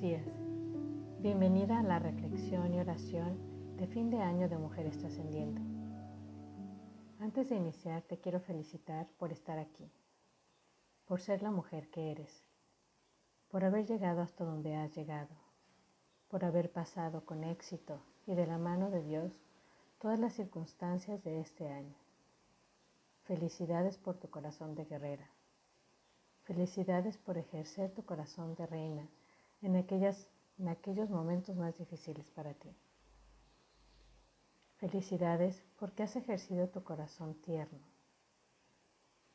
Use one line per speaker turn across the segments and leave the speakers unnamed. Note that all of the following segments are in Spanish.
Días. Bienvenida a la reflexión y oración de fin de año de Mujeres Trascendiendo. Antes de iniciar, te quiero felicitar por estar aquí, por ser la mujer que eres, por haber llegado hasta donde has llegado, por haber pasado con éxito y de la mano de Dios todas las circunstancias de este año. Felicidades por tu corazón de guerrera. Felicidades por ejercer tu corazón de reina en, aquellas, en aquellos momentos más difíciles para ti. Felicidades porque has ejercido tu corazón tierno,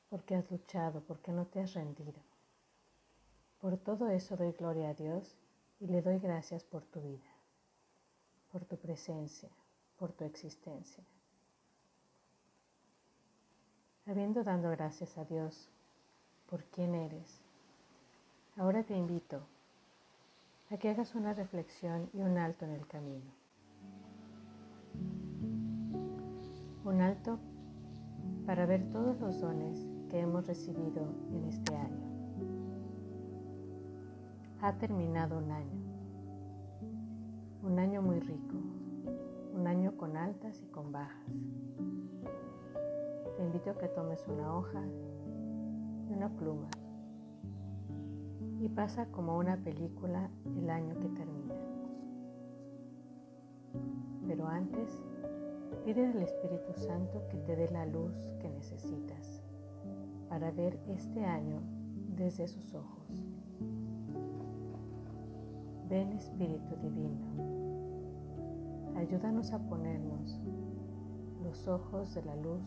porque has luchado, porque no te has rendido. Por todo eso doy gloria a Dios y le doy gracias por tu vida, por tu presencia, por tu existencia. Habiendo dado gracias a Dios por quién eres, ahora te invito a que hagas una reflexión y un alto en el camino. Un alto para ver todos los dones que hemos recibido en este año. Ha terminado un año, un año muy rico, un año con altas y con bajas. Te invito a que tomes una hoja y una pluma y pasa como una película el año que termina. Pero antes, pide al Espíritu Santo que te dé la luz que necesitas para ver este año desde sus ojos. Ven Espíritu Divino, ayúdanos a ponernos los ojos de la luz,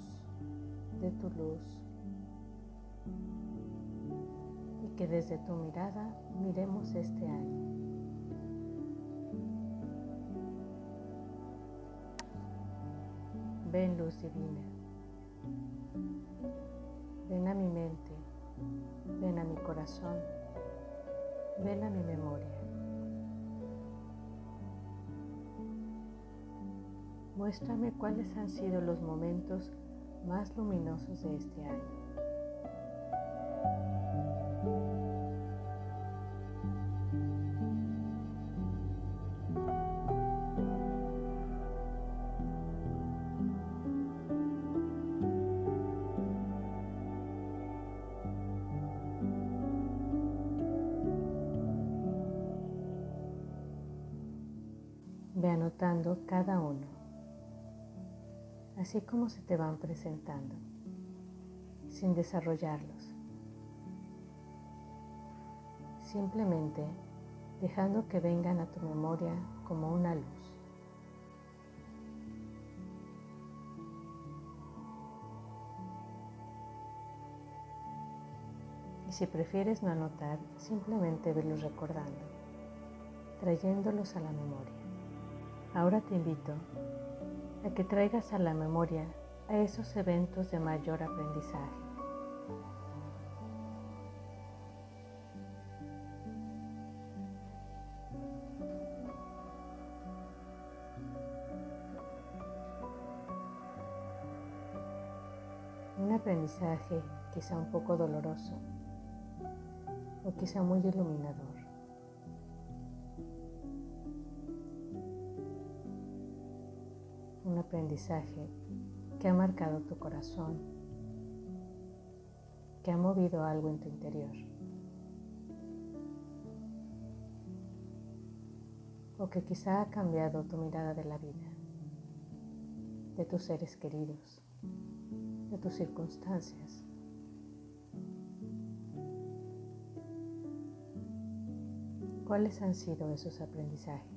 de tu luz que desde tu mirada miremos este año. Ven luz divina, ven a mi mente, ven a mi corazón, ven a mi memoria. Muéstrame cuáles han sido los momentos más luminosos de este año. Cada uno, así como se te van presentando, sin desarrollarlos. Simplemente dejando que vengan a tu memoria como una luz. Y si prefieres no anotar, simplemente velos recordando, trayéndolos a la memoria. Ahora te invito a que traigas a la memoria a esos eventos de mayor aprendizaje. Un aprendizaje quizá un poco doloroso o quizá muy iluminador. Aprendizaje que ha marcado tu corazón, que ha movido algo en tu interior. O que quizá ha cambiado tu mirada de la vida, de tus seres queridos, de tus circunstancias. ¿Cuáles han sido esos aprendizajes?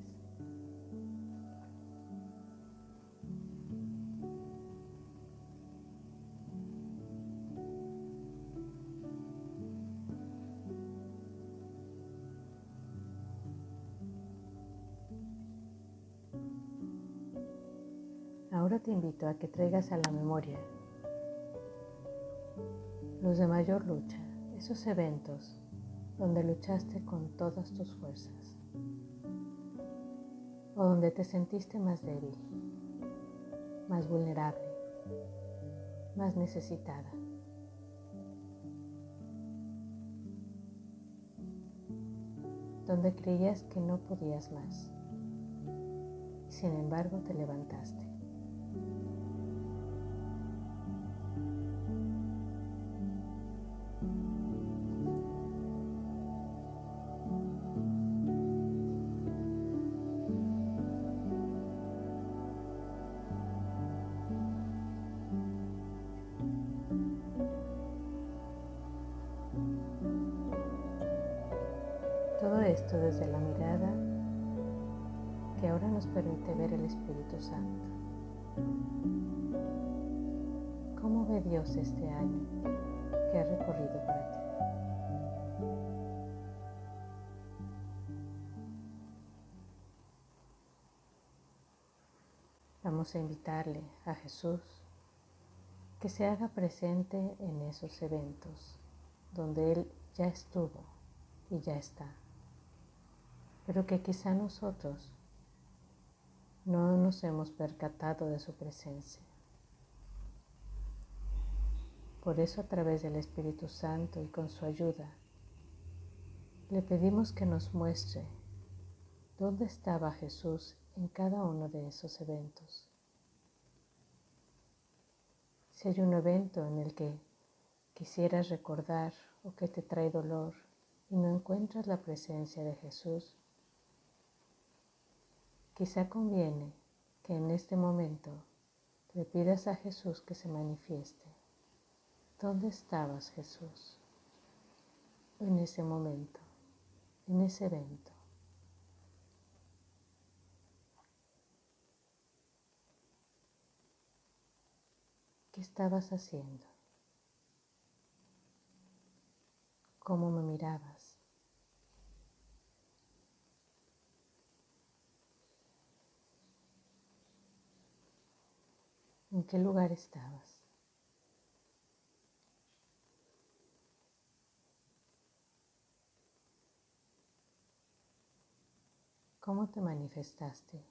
Ahora te invito a que traigas a la memoria los de mayor lucha, esos eventos donde luchaste con todas tus fuerzas o donde te sentiste más débil, más vulnerable, más necesitada. donde creías que no podías más. Y sin embargo te levantaste. Esto desde la mirada que ahora nos permite ver el Espíritu Santo. ¿Cómo ve Dios este año que ha recorrido para ti? Vamos a invitarle a Jesús que se haga presente en esos eventos donde Él ya estuvo y ya está pero que quizá nosotros no nos hemos percatado de su presencia. Por eso a través del Espíritu Santo y con su ayuda, le pedimos que nos muestre dónde estaba Jesús en cada uno de esos eventos. Si hay un evento en el que quisieras recordar o que te trae dolor y no encuentras la presencia de Jesús, Quizá conviene que en este momento le pidas a Jesús que se manifieste. ¿Dónde estabas Jesús? En ese momento, en ese evento. ¿Qué estabas haciendo? ¿Cómo me mirabas? ¿En qué lugar estabas? ¿Cómo te manifestaste?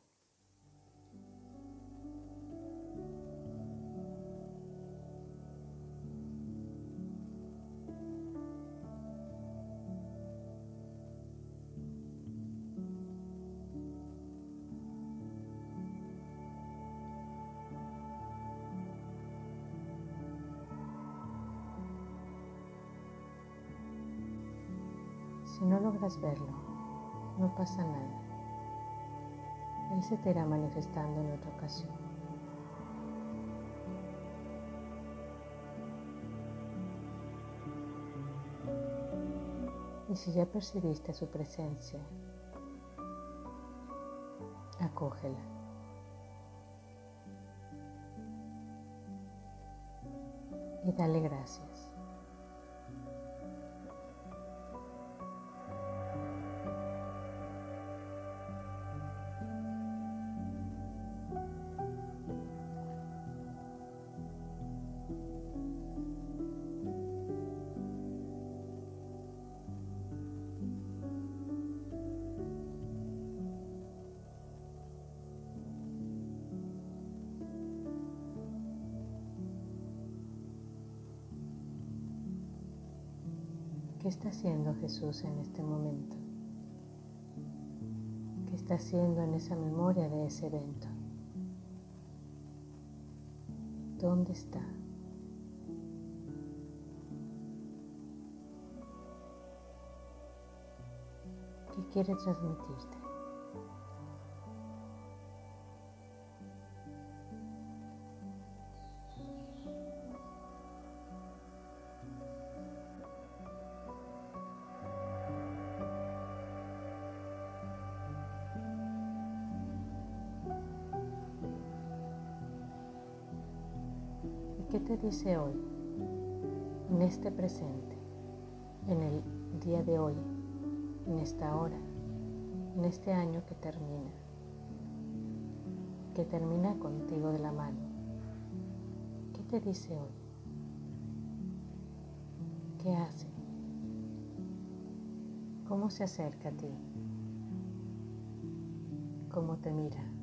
Si no logras verlo, no pasa nada. Él se te irá manifestando en otra ocasión. Y si ya percibiste su presencia, acógela. Y dale gracias. ¿Qué está haciendo Jesús en este momento? ¿Qué está haciendo en esa memoria de ese evento? ¿Dónde está? ¿Qué quiere transmitirte? ¿Qué te dice hoy, en este presente, en el día de hoy, en esta hora, en este año que termina, que termina contigo de la mano? ¿Qué te dice hoy? ¿Qué hace? ¿Cómo se acerca a ti? ¿Cómo te mira?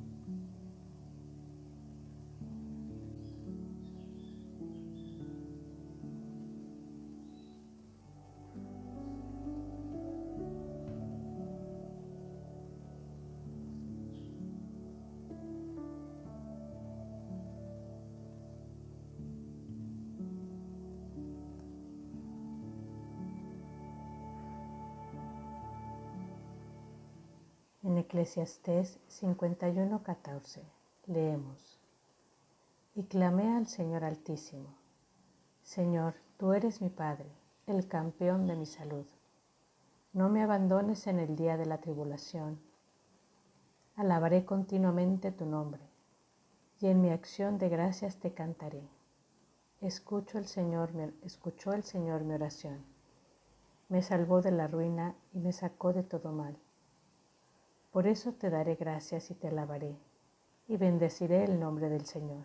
Eclesiastés 51:14 leemos. Y clamé al Señor Altísimo, Señor, tú eres mi Padre, el campeón de mi salud. No me abandones en el día de la tribulación. Alabaré continuamente tu nombre, y en mi acción de gracias te cantaré. Escucho el Señor, escuchó el Señor mi oración. Me salvó de la ruina y me sacó de todo mal. Por eso te daré gracias y te alabaré, y bendeciré el nombre del Señor.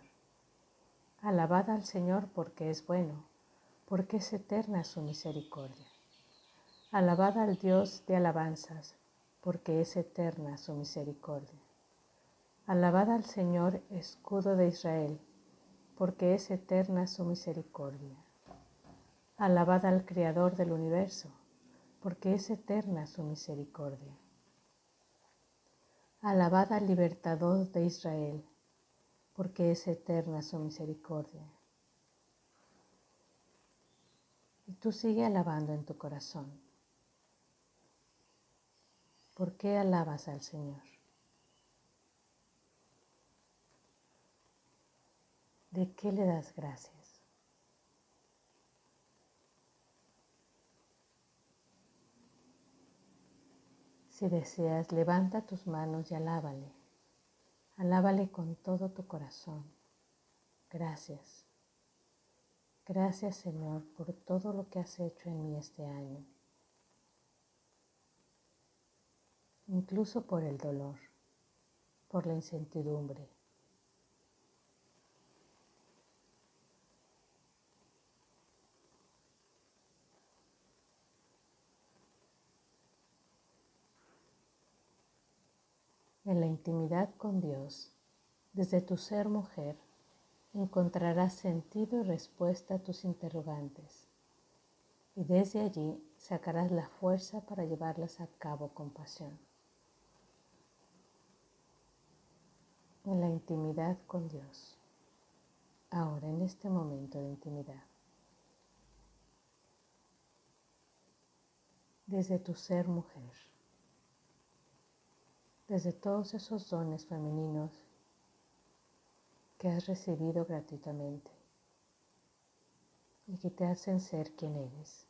Alabad al Señor porque es bueno, porque es eterna su misericordia. Alabad al Dios de alabanzas, porque es eterna su misericordia. Alabad al Señor, escudo de Israel, porque es eterna su misericordia. Alabad al Creador del universo, porque es eterna su misericordia. Alabad al libertador de Israel, porque es eterna su misericordia. Y tú sigue alabando en tu corazón. ¿Por qué alabas al Señor? ¿De qué le das gracias? Si deseas, levanta tus manos y alábale. Alábale con todo tu corazón. Gracias. Gracias Señor por todo lo que has hecho en mí este año. Incluso por el dolor, por la incertidumbre. En la intimidad con Dios, desde tu ser mujer, encontrarás sentido y respuesta a tus interrogantes. Y desde allí sacarás la fuerza para llevarlas a cabo con pasión. En la intimidad con Dios. Ahora, en este momento de intimidad. Desde tu ser mujer desde todos esos dones femeninos que has recibido gratuitamente y que te hacen ser quien eres.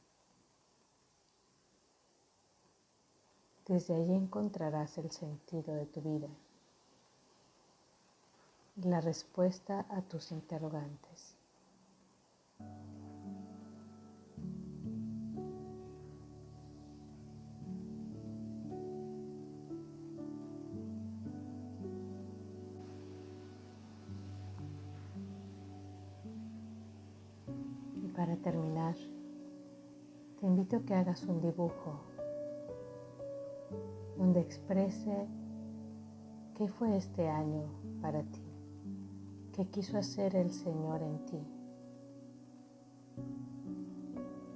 Desde allí encontrarás el sentido de tu vida la respuesta a tus interrogantes. Que hagas un dibujo donde exprese qué fue este año para ti, qué quiso hacer el Señor en ti,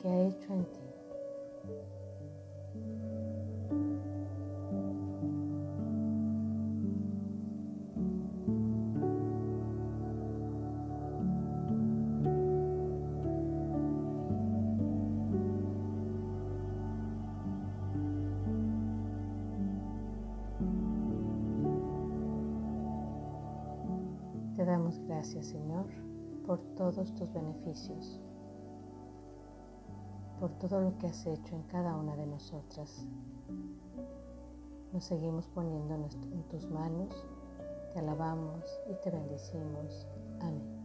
qué ha hecho en ti. Gracias, Señor, por todos tus beneficios, por todo lo que has hecho en cada una de nosotras. Nos seguimos poniendo en tus manos, te alabamos y te bendecimos. Amén.